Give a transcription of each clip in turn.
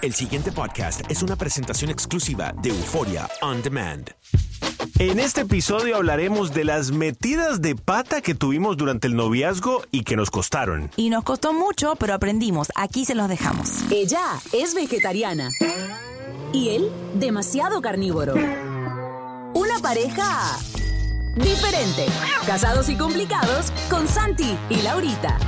El siguiente podcast es una presentación exclusiva de Euforia On Demand. En este episodio hablaremos de las metidas de pata que tuvimos durante el noviazgo y que nos costaron. Y nos costó mucho, pero aprendimos. Aquí se los dejamos. Ella es vegetariana. Y él, demasiado carnívoro. Una pareja diferente. Casados y complicados con Santi y Laurita.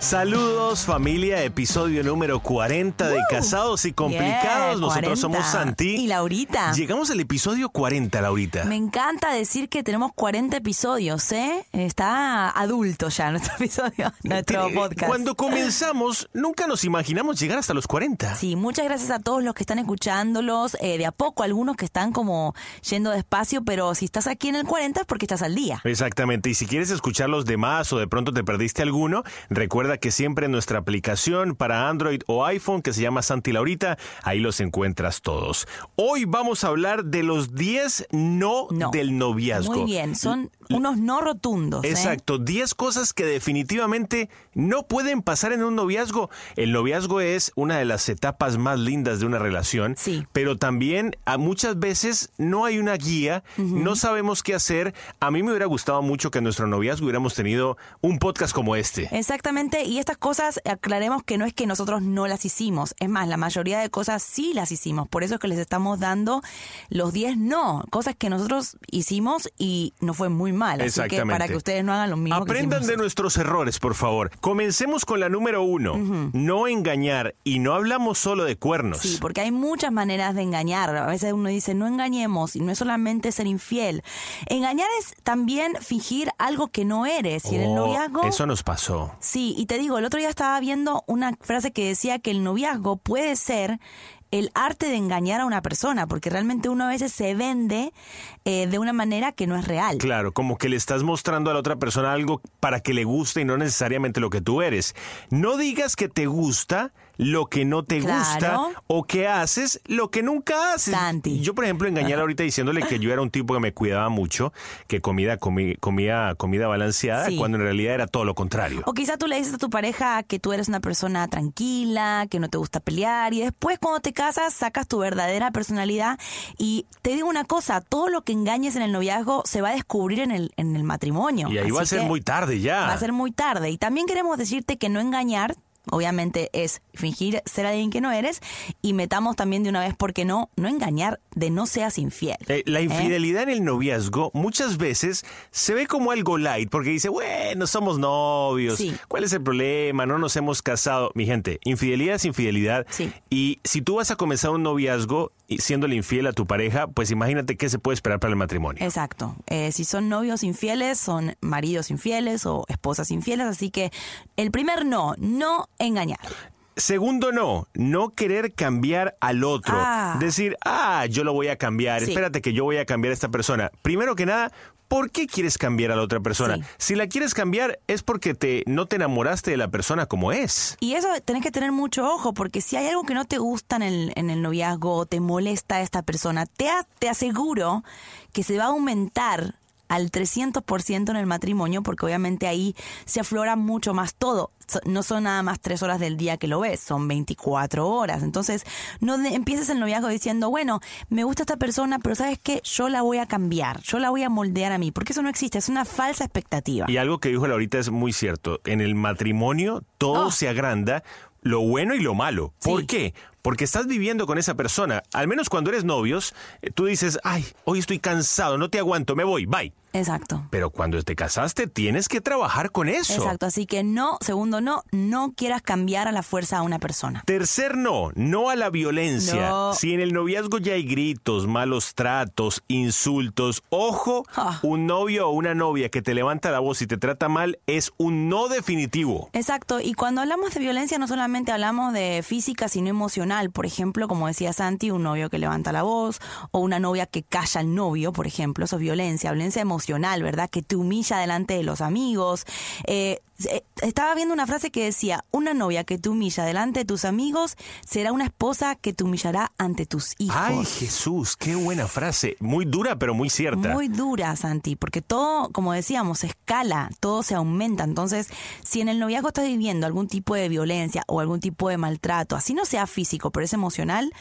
Saludos familia, episodio número 40 de Casados y Complicados. Yeah, Nosotros 40. somos Santi. Y Laurita. Llegamos al episodio 40, Laurita. Me encanta decir que tenemos 40 episodios, ¿eh? Está adulto ya nuestro episodio, nuestro podcast. Cuando comenzamos, nunca nos imaginamos llegar hasta los 40. Sí, muchas gracias a todos los que están escuchándolos. eh, de a poco, algunos que están como yendo despacio, pero si estás aquí en el 40 es porque estás al día. Exactamente, y si quieres escuchar los demás o de pronto te perdiste alguno, recuerda que siempre en nuestra aplicación para Android o iPhone que se llama Santi Laurita, ahí los encuentras todos. Hoy vamos a hablar de los 10 no, No. del noviazgo. Muy bien, son unos no rotundos. ¿eh? Exacto, 10 cosas que definitivamente no pueden pasar en un noviazgo. El noviazgo es una de las etapas más lindas de una relación, Sí. pero también a muchas veces no hay una guía, no sabemos qué hacer. A mí me hubiera gustado mucho que en nuestro noviazgo hubiéramos tenido un podcast como este. Exactamente, y estas cosas aclaremos que no es que nosotros no las hicimos, es más, la mayoría de cosas sí las hicimos, por eso es que les estamos dando los 10 no, cosas que nosotros hicimos y no fue muy mal, así que Exactamente. para que ustedes no hagan lo mismo Aprendan de nuestros errores, por favor. Comencemos con la número uno. No engañar. Y no hablamos solo de cuernos. Sí, porque hay muchas maneras de engañar. A veces uno dice, no engañemos, y no es solamente ser infiel. Engañar es también fingir algo que no eres. Y en el Oh, noviazgo... Eso nos pasó. Sí, y te digo, el otro día estaba viendo una frase que decía que el noviazgo puede ser el arte de engañar a una persona, porque realmente uno a veces se vende eh, de una manera que no es real. Claro, como que le estás mostrando a la otra persona algo para que le guste y no necesariamente lo que tú eres. No digas que te gusta lo que no te Claro. gusta o que haces lo que nunca haces. Santi. Yo, por ejemplo, engañé ahorita diciéndole que yo era un tipo que me cuidaba mucho, que comida, comi- comía comida balanceada, Sí. cuando en realidad era todo lo contrario. O quizá tú le dices a tu pareja que tú eres una persona tranquila, que no te gusta pelear y después cuando te casas sacas tu verdadera personalidad y te digo una cosa, todo lo que engañes en el noviazgo se va a descubrir en el, en el matrimonio. Y ahí va a ser muy tarde ya. Va a ser muy tarde. Y también queremos decirte que no engañar, obviamente es fingir ser alguien que no eres y metamos también de una vez, porque no? No engañar de no seas infiel. Eh, la ¿Eh? infidelidad en el noviazgo muchas veces se ve como algo light, porque dice, bueno, somos novios, Sí. ¿cuál es el problema? No nos hemos casado. Mi gente, infidelidad es infidelidad. Sí. Y si tú vas a comenzar un noviazgo y siéndole infiel a tu pareja, pues imagínate qué se puede esperar para el matrimonio. Exacto. Eh, si son novios infieles, son maridos infieles o esposas infieles. Así que el primer no, no engañar. Segundo, no, no querer cambiar al otro. Ah. Decir, ah, yo lo voy a cambiar, Sí. espérate que yo voy a cambiar a esta persona. Primero que nada, ¿por qué quieres cambiar a la otra persona? Sí. Si la quieres cambiar es porque te, no te enamoraste de la persona como es. Y eso tenés que tener mucho ojo, porque si hay algo que no te gusta en el, en el noviazgo o te molesta a esta persona, te, te aseguro que se va a aumentar al 300% en el matrimonio, porque obviamente ahí se aflora mucho más todo. No son nada más tres horas del día que lo ves, son 24 horas. Entonces, no empieces el noviazgo diciendo, bueno, me gusta esta persona, pero ¿sabes qué? Yo la voy a cambiar, yo la voy a moldear a mí, porque eso no existe, es una falsa expectativa. Y algo que dijo Laurita es muy cierto. En el matrimonio todo Oh. se agranda, lo bueno y lo malo. ¿Por Sí. qué? Porque estás viviendo con esa persona. Al menos cuando eres novios, eh, tú dices, ay, hoy estoy cansado, no te aguanto, me voy, bye. Exacto. Pero cuando te casaste, tienes que trabajar con eso. Exacto, así que no, segundo no, no quieras cambiar a la fuerza a una persona. Tercer no, no a la violencia. No. Si en el noviazgo ya hay gritos, malos tratos, insultos, ojo, Ah. un novio o una novia que te levanta la voz y te trata mal es un no definitivo. Exacto, y cuando hablamos de violencia no solamente hablamos de física, sino emocional. Por ejemplo, como decía Santi, un novio que levanta la voz o una novia que calla al novio, por ejemplo, eso es violencia, violencia emocional, ¿verdad? Que te humilla delante de los amigos. Eh, Estaba viendo una frase que decía, una novia que te humilla delante de tus amigos será una esposa que te humillará ante tus hijos. Ay, Jesús, qué buena frase. Muy dura, pero muy cierta. Muy dura, Santi, porque todo, como decíamos, escala, todo se aumenta. Entonces, si en el noviazgo estás viviendo algún tipo de violencia o algún tipo de maltrato, así no sea físico, pero es emocional,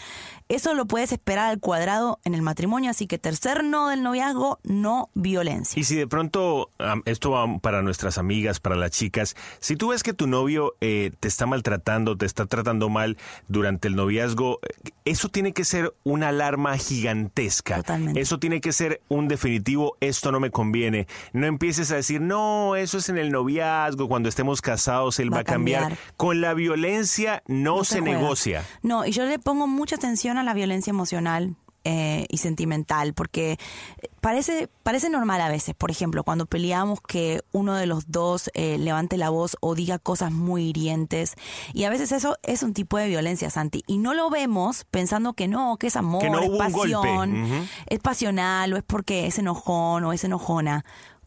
eso lo puedes esperar al cuadrado en el matrimonio. Así que tercer no del noviazgo, no violencia. Y si de pronto, esto va para nuestras amigas, para las chicas, si tú ves que tu novio eh, te está maltratando, te está tratando mal durante el noviazgo, eso tiene que ser una alarma gigantesca. Totalmente. Eso tiene que ser un definitivo, esto no me conviene. No empieces a decir, no, eso es en el noviazgo, cuando estemos casados él va, a cambiar. Con la violencia no, No se, juega. negocia. No, y yo le pongo mucha atención a la violencia emocional. eh, y sentimental, porque parece, parece normal a veces, por ejemplo, cuando peleamos que uno de los dos eh, levante la voz o diga cosas muy hirientes, y a veces eso es un tipo de violencia, Santi, y no lo vemos pensando que no, que es amor, Que no es pasión, es pasional o es porque es enojón o es enojona.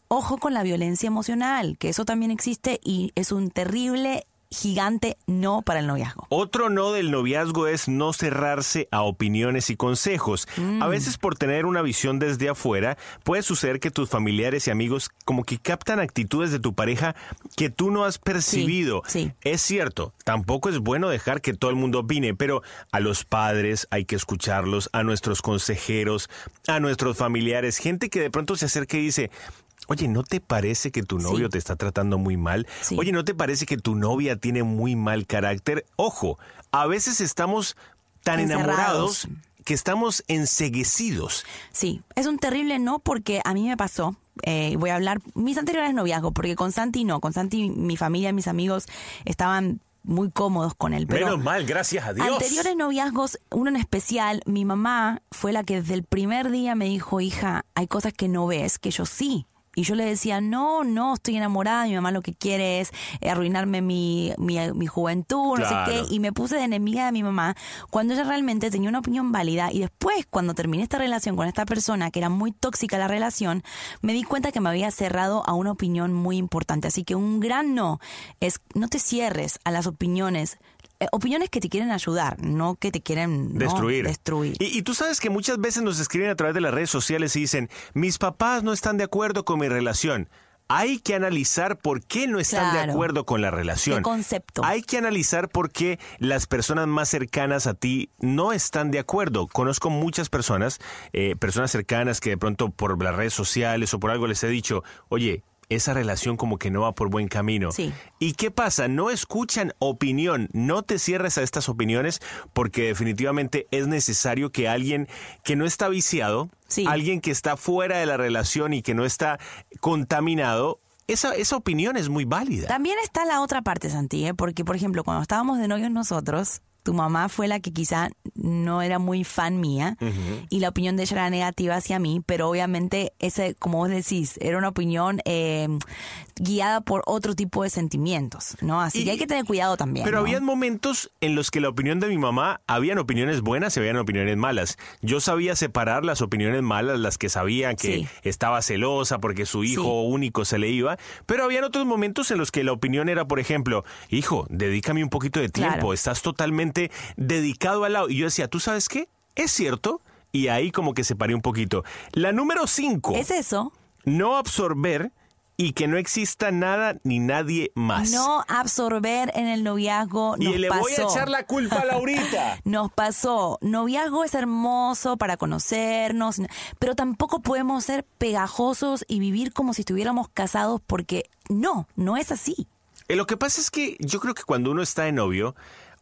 Ojo con la violencia emocional, que eso también existe y es un terrible, gigante no para el noviazgo. Otro no del noviazgo es no cerrarse a opiniones y consejos. Mm. A veces por tener una visión desde afuera, puede suceder que tus familiares y amigos como que captan actitudes de tu pareja que tú no has percibido. sí. Es cierto, tampoco es bueno dejar que todo el mundo opine, pero a los padres hay que escucharlos, a nuestros consejeros, a nuestros familiares, gente que de pronto se acerca y dice, Oye, ¿no te parece que tu novio Sí. te está tratando muy mal? Sí. Oye, ¿no te parece que tu novia tiene muy mal carácter? Ojo, a veces estamos tan enamorados que estamos enseguecidos. Sí, es un terrible no porque a mí me pasó. eh, voy a hablar mis anteriores noviazgos, porque con Santi no. Con Santi, mi familia, mis amigos estaban muy cómodos con él. Pero Menos mal, gracias a Dios. Anteriores noviazgos, uno en especial, mi mamá fue la que desde el primer día me dijo, hija, hay cosas que no ves, que yo sí. Y yo le decía, no, no, estoy enamorada, mi mamá lo que quiere es eh, arruinarme mi, mi, mi juventud, no sé qué. Y me puse de enemiga de mi mamá cuando ella realmente tenía una opinión válida. Y después, cuando terminé esta relación con esta persona, que era muy tóxica la relación, me di cuenta que me había cerrado a una opinión muy importante. Así que un gran no es no te cierres a las opiniones. Eh, opiniones que te quieren ayudar, no que te quieren ¿no? Destruir. destruir. Y, y tú sabes que muchas veces nos escriben a través de las redes sociales y dicen, mis papás no están de acuerdo con mi relación. Hay que analizar por qué no están de acuerdo con la relación. ¿Qué concepto? Hay que analizar por qué las personas más cercanas a ti no están de acuerdo. Conozco muchas personas, eh, personas cercanas que de pronto por las redes sociales o por algo les he dicho, oye, esa relación como que no va por buen camino. Sí. ¿Y qué pasa? No escuchan opinión, no te cierres a estas opiniones porque definitivamente es necesario que alguien que no está viciado, Sí. alguien que está fuera de la relación y que no está contaminado, esa, esa opinión es muy válida. También está la otra parte, Santi, ¿eh? porque por ejemplo, cuando estábamos de novios nosotros, tu mamá fue la que quizá no era muy fan mía y la opinión de ella era negativa hacia mí, pero obviamente ese, como vos decís, era una opinión eh, guiada por otro tipo de sentimientos, ¿no? Así Y- que hay que tener cuidado también. Pero ¿no? habían momentos en los que la opinión de mi mamá, habían opiniones buenas y habían opiniones malas. Yo sabía separar las opiniones malas, las que sabían que Sí. estaba celosa porque su hijo Sí. único se le iba, pero habían otros momentos en los que la opinión era, por ejemplo, hijo, dedícame un poquito de tiempo, Claro. estás totalmente dedicado al lado. Y yo decía, ¿tú sabes qué? Es cierto. Y ahí como que separé un poquito. La número cinco, Es eso, no absorber y que no exista nada ni nadie más. no absorber en el noviazgo. y nos le voy a echar la culpa a Laurita. Nos pasó. Noviazgo es hermoso para conocernos, pero tampoco podemos ser pegajosos y vivir como si estuviéramos casados porque no, no es así. Eh, Lo que pasa es que yo creo que cuando uno está de novio,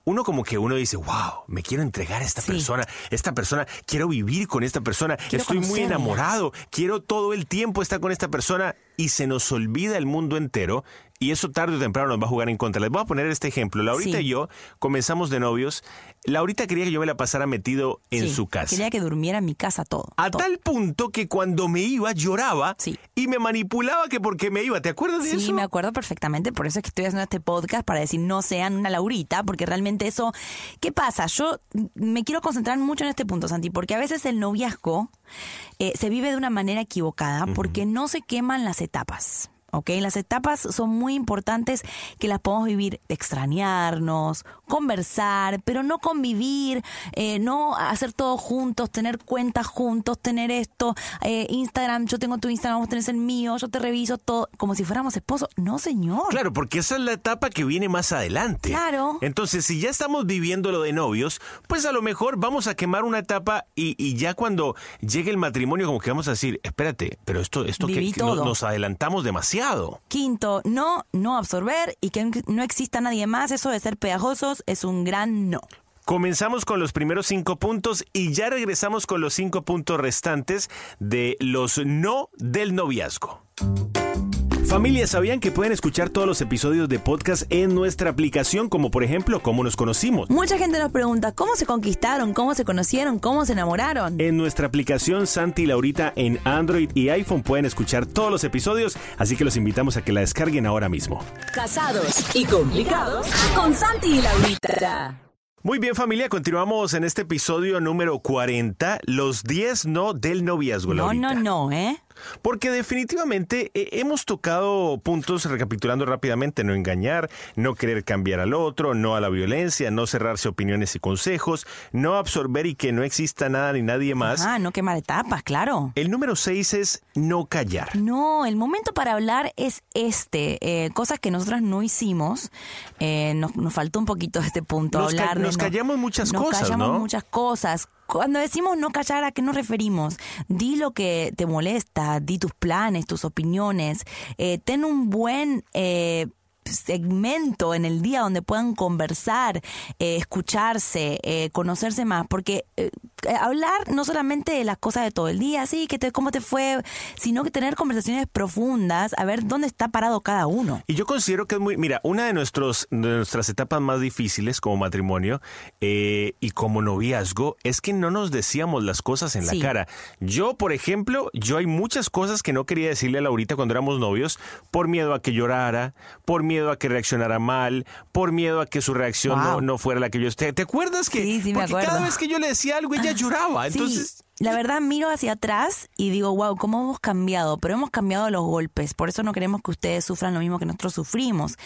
uno como que uno dice, wow, me quiero entregar a esta Sí. persona, esta persona, quiero vivir con esta persona, Quiero estoy muy enamorado, quiero todo el tiempo estar con esta persona y se nos olvida el mundo entero y eso tarde o temprano nos va a jugar en contra. Les voy a poner este ejemplo. Laurita Sí. y yo comenzamos de novios. Laurita quería que yo me la pasara metido en Sí, su casa. Quería que durmiera en mi casa todo. A todo. tal punto que cuando me iba lloraba Sí. y me manipulaba que porque me iba. ¿Te acuerdas de Sí, eso? me acuerdo perfectamente, por eso es que estoy haciendo este podcast para decir no sean una Laurita, porque realmente eso, ¿qué pasa? Yo me quiero concentrar mucho en este punto, Santi, porque a veces el noviazgo eh, se vive de una manera equivocada porque no se queman las etapas. ¿Ok? Las etapas son muy importantes que las podemos vivir, extrañarnos, conversar, pero no convivir, eh, no hacer todo juntos, tener cuentas juntos, tener esto, eh, Instagram, yo tengo tu Instagram, vos tenés el mío, yo te reviso todo, como si fuéramos esposos. No, señor. Claro, porque esa es la etapa que viene más adelante. Claro. Entonces, si ya estamos viviendo lo de novios, pues a lo mejor vamos a quemar una etapa y, y ya cuando llegue el matrimonio, como que vamos a decir, espérate, pero esto, esto que, Viví que no- todo. nos adelantamos demasiado. Quinto, no, no absorber y que no exista nadie más. Eso de ser pegajosos es un gran no. Comenzamos con los primeros cinco puntos y ya regresamos con los cinco puntos restantes de los no del noviazgo. Familia, ¿sabían que pueden escuchar todos los episodios de podcast en nuestra aplicación, como por ejemplo, cómo nos conocimos? Mucha gente nos pregunta cómo se conquistaron, cómo se conocieron, cómo se enamoraron. En nuestra aplicación Santi y Laurita en Android y iPhone pueden escuchar todos los episodios, así que los invitamos a que la descarguen ahora mismo. Casados y complicados con Santi y Laurita. Muy bien familia, continuamos en este episodio número 40, los 10 no del noviazgo, No, Laurita. no, no, ¿eh? Porque definitivamente eh, hemos tocado puntos, recapitulando rápidamente, no engañar, no querer cambiar al otro, no a la violencia, no cerrarse opiniones y consejos, no absorber y que no exista nada ni nadie más. Ah, no quemar etapas, claro. El número 6 es no callar. No, el momento para hablar es este. eh, cosas que nosotras no hicimos. Eh, nos, nos faltó un poquito este punto. Nos ca- hablar de nos no- callamos muchas nos cosas, callamos ¿no? muchas cosas. Cuando decimos no callar, ¿a qué nos referimos? Di lo que te molesta, di tus planes, tus opiniones. Eh, ten un buen eh, segmento en el día donde puedan conversar, eh, escucharse, eh, conocerse más, porque eh, hablar no solamente de las cosas de todo el día, sí, que te, cómo te fue, sino que tener conversaciones profundas, a ver dónde está parado cada uno. Y yo considero que es muy, mira, una de, nuestros, de nuestras etapas más difíciles como matrimonio eh, y como noviazgo es que no nos decíamos las cosas en Sí. la cara. Yo, por ejemplo, yo hay muchas cosas que no quería decirle a Laurita cuando éramos novios por miedo a que llorara, por miedo a que reaccionara mal, por miedo a que su reacción no, Wow. no fuera la que yo... ¿Te, te acuerdas que...? Sí, sí me porque cada acuerdo. vez que yo le decía algo, ella lloraba. Entonces... La verdad miro hacia atrás y digo, wow, cómo hemos cambiado, pero hemos cambiado los golpes, por eso no queremos que ustedes sufran lo mismo que nosotros sufrimos.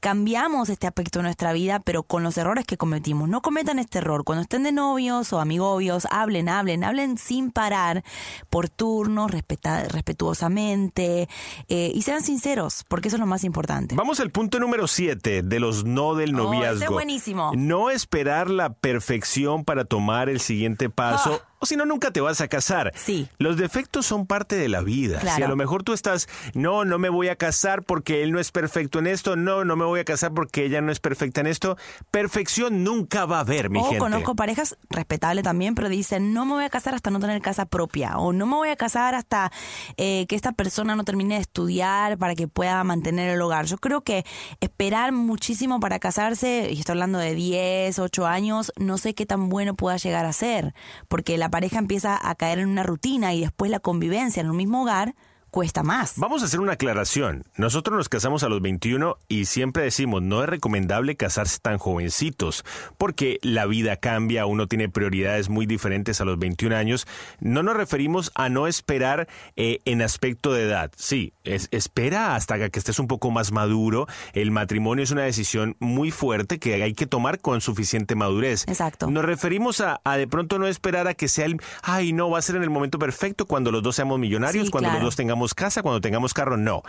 Cambiamos este aspecto de nuestra vida, pero con los errores que cometimos. No cometan este error. Cuando estén de novios o amigobios, hablen, hablen, hablen sin parar, por turno, respeta- respetuosamente, eh, y sean sinceros, porque eso es lo más importante. Vamos al punto número 7 de los no del Oh, ese es noviazgo. buenísimo. No esperar la perfección para tomar el siguiente paso. O si no, nunca te vas a casar. Sí. Los defectos son parte de la vida. Claro. Si a lo mejor tú estás, no, no me voy a casar porque él no es perfecto en esto, no, no me voy a casar porque ella no es perfecta en esto, perfección nunca va a haber, mi o gente. conozco parejas respetables también, pero dicen, no me voy a casar hasta no tener casa propia, o no me voy a casar hasta eh, que esta persona no termine de estudiar para que pueda mantener el hogar. Yo creo que esperar muchísimo para casarse, y estoy hablando de 10, 8 años, no sé qué tan bueno pueda llegar a ser, porque la pareja empieza a caer en una rutina y después la convivencia en un mismo hogar cuesta más. Vamos a hacer una aclaración. Nosotros nos casamos a los 21 y siempre decimos, no es recomendable casarse tan jovencitos, porque la vida cambia, uno tiene prioridades muy diferentes a los 21 años. No nos referimos a no esperar eh, en aspecto de edad. Sí, es- espera hasta que estés un poco más maduro. El matrimonio es una decisión muy fuerte que hay que tomar con suficiente madurez. Exacto. Nos referimos a, a de pronto no esperar a que sea el, ay, no, va a ser en el momento perfecto cuando los dos seamos millonarios, Sí, cuando claro. los dos tengamos casa, cuando tengamos carro, no.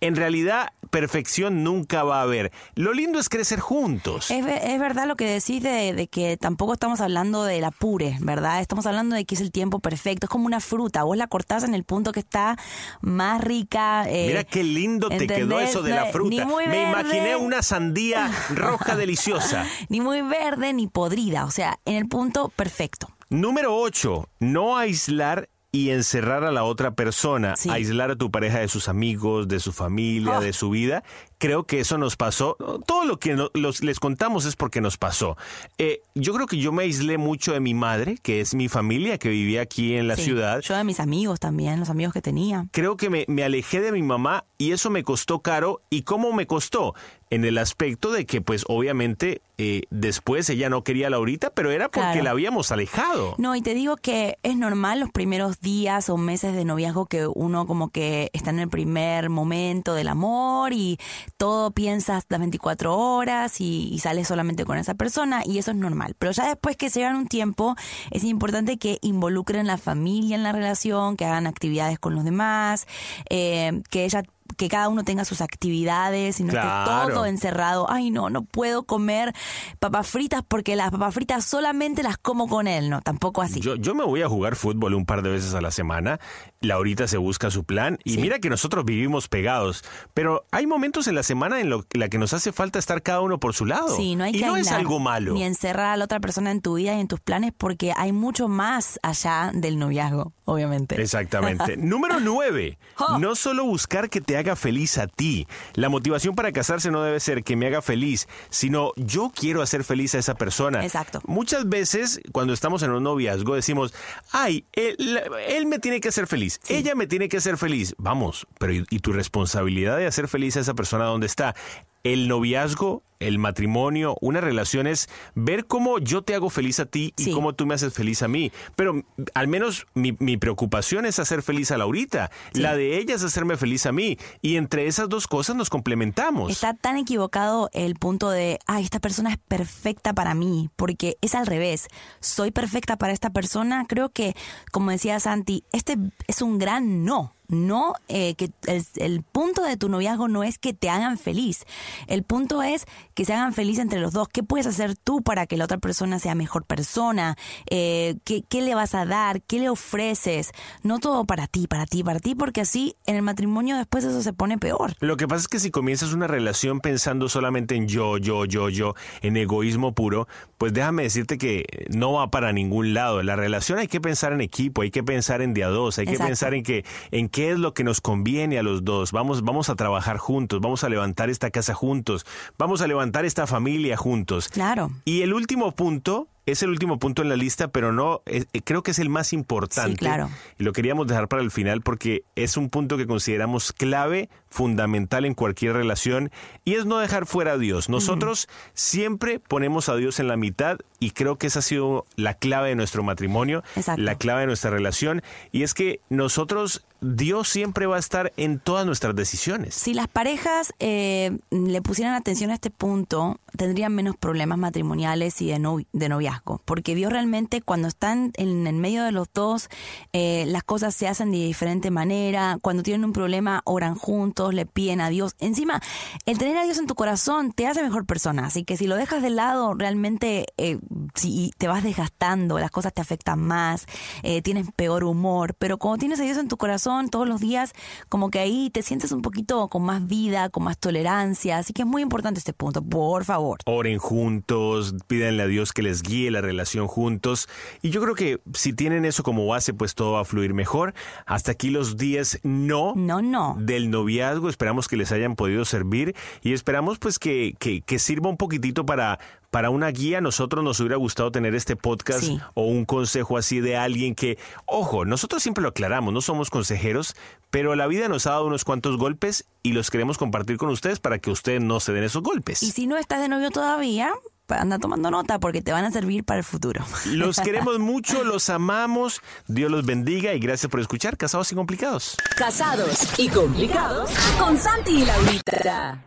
En realidad, perfección nunca va a haber. Lo lindo es crecer juntos. Es, ve- es verdad lo que decís de, de que tampoco estamos hablando del apure, ¿verdad? Estamos hablando de que es el tiempo perfecto. Es como una fruta. Vos la cortás en el punto que está más rica. eh, Mira qué lindo te quedó eso de la fruta. Me imaginé una sandía roja deliciosa. Ni muy verde ni podrida. O sea, en el punto perfecto. Número 8. No aislar y encerrar a la otra persona, Sí. aislar a tu pareja de sus amigos, de su familia, Oh. de su vida. Creo que eso nos pasó. Todo lo que no- los- les contamos es porque nos pasó. Eh, yo creo que yo me aislé mucho de mi madre, que es mi familia, que vivía aquí en la Sí. ciudad. Yo de mis amigos también, los amigos que tenía. Creo que me, me alejé de mi mamá y eso me costó caro. ¿Y cómo me costó? En el aspecto de que pues obviamente eh, después ella no quería a Laurita, pero era porque Claro. la habíamos alejado. No, y te digo que es normal los primeros días o meses de noviazgo que uno como que está en el primer momento del amor y todo piensas las 24 horas y, y sales solamente con esa persona y eso es normal. Pero ya después que se llevan un tiempo es importante que involucren la familia en la relación, que hagan actividades con los demás, eh, que ella que cada uno tenga sus actividades y no Claro. esté todo encerrado. Ay, no, no puedo comer papas fritas porque las papas fritas solamente las como con él. No, tampoco así. Yo, yo me voy a jugar fútbol un par de veces a la semana. Laurita se busca su plan. Y Sí. mira que nosotros vivimos pegados. Pero hay momentos en la semana en lo, la que nos hace falta estar cada uno por su lado. Sí, no hay y que no es algo malo. Ni encerrar a la otra persona en tu vida y en tus planes porque hay mucho más allá del noviazgo, obviamente. Exactamente. Número 9. Oh. No solo buscar que te haga feliz a ti. La motivación para casarse no debe ser que me haga feliz, sino yo quiero hacer feliz a esa persona. Exacto. Muchas veces cuando estamos en un noviazgo decimos, ay, él, él me tiene que hacer feliz, ella me tiene que hacer feliz. Vamos, pero ¿y, y tu responsabilidad de hacer feliz a esa persona dónde está? El noviazgo, el matrimonio, una relación es ver cómo yo te hago feliz a ti y Sí. cómo tú me haces feliz a mí. Pero al menos mi, mi preocupación es hacer feliz a Laurita. La de ella es hacerme feliz a mí. Y entre esas dos cosas nos complementamos. Está tan equivocado el punto de, ay, esta persona es perfecta para mí, porque es al revés. Soy perfecta para esta persona. Creo que, como decía Santi, este es un gran no. No, eh, que el, el punto de tu noviazgo no es que te hagan feliz. El punto es que se hagan feliz entre los dos. ¿Qué puedes hacer tú para que la otra persona sea mejor persona? Eh, ¿qué, ¿Qué le vas a dar? ¿Qué le ofreces? No todo para ti, para ti, para ti, porque así en el matrimonio después eso se pone peor. Lo que pasa es que si comienzas una relación pensando solamente en yo, yo, yo, yo, en egoísmo puro, pues déjame decirte que no va para ningún lado. La relación hay que pensar en equipo, hay que pensar en día dos, hay que pensar en que en qué es lo que nos conviene a los dos. Vamos, vamos a trabajar juntos, vamos a levantar esta casa juntos, vamos a levantar esta familia juntos. Claro. Y el último punto es el último punto en la lista, pero no, eh, eh, creo que es el más importante. Sí, claro. Y lo queríamos dejar para el final porque es un punto que consideramos clave, fundamental en cualquier relación, y es no dejar fuera a Dios. Nosotros siempre ponemos a Dios en la mitad y creo que esa ha sido la clave de nuestro matrimonio, Exacto. la clave de nuestra relación, y es que nosotros, Dios siempre va a estar en todas nuestras decisiones. Si las parejas eh, le pusieran atención a este punto, tendrían menos problemas matrimoniales y de, novi- de noviazgo. Porque Dios realmente cuando están en el medio de los dos, eh, las cosas se hacen de diferente manera. Cuando tienen un problema, oran juntos, le piden a Dios. Encima, el tener a Dios en tu corazón te hace mejor persona. Así que si lo dejas de lado, realmente eh, si te vas desgastando, las cosas te afectan más, eh, tienes peor humor. Pero cuando tienes a Dios en tu corazón todos los días, como que ahí te sientes un poquito con más vida, con más tolerancia. Así que es muy importante este punto, por favor. Oren juntos, pídanle a Dios que les guíe la relación juntos. Y yo creo que si tienen eso como base, pues todo va a fluir mejor. Hasta aquí los 10 no, No, no. del noviazgo. Esperamos que les hayan podido servir y esperamos pues que, que, que sirva un poquitito para, para una guía. Nosotros nos hubiera gustado tener este podcast Sí. o un consejo así de alguien que, ojo, nosotros siempre lo aclaramos, no somos consejeros, pero la vida nos ha dado unos cuantos golpes y los queremos compartir con ustedes para que ustedes no se den esos golpes. Y si no estás de novio todavía, anda tomando nota porque te van a servir para el futuro. Los queremos mucho, los amamos. Dios los bendiga y gracias por escuchar Casados y Complicados. Casados y complicados con Santi y Laurita.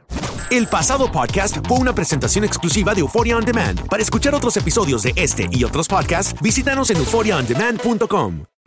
El pasado podcast fue una presentación exclusiva de Euphoria On Demand. Para escuchar otros episodios de este y otros podcasts, visítanos en euphoriaondemand.com.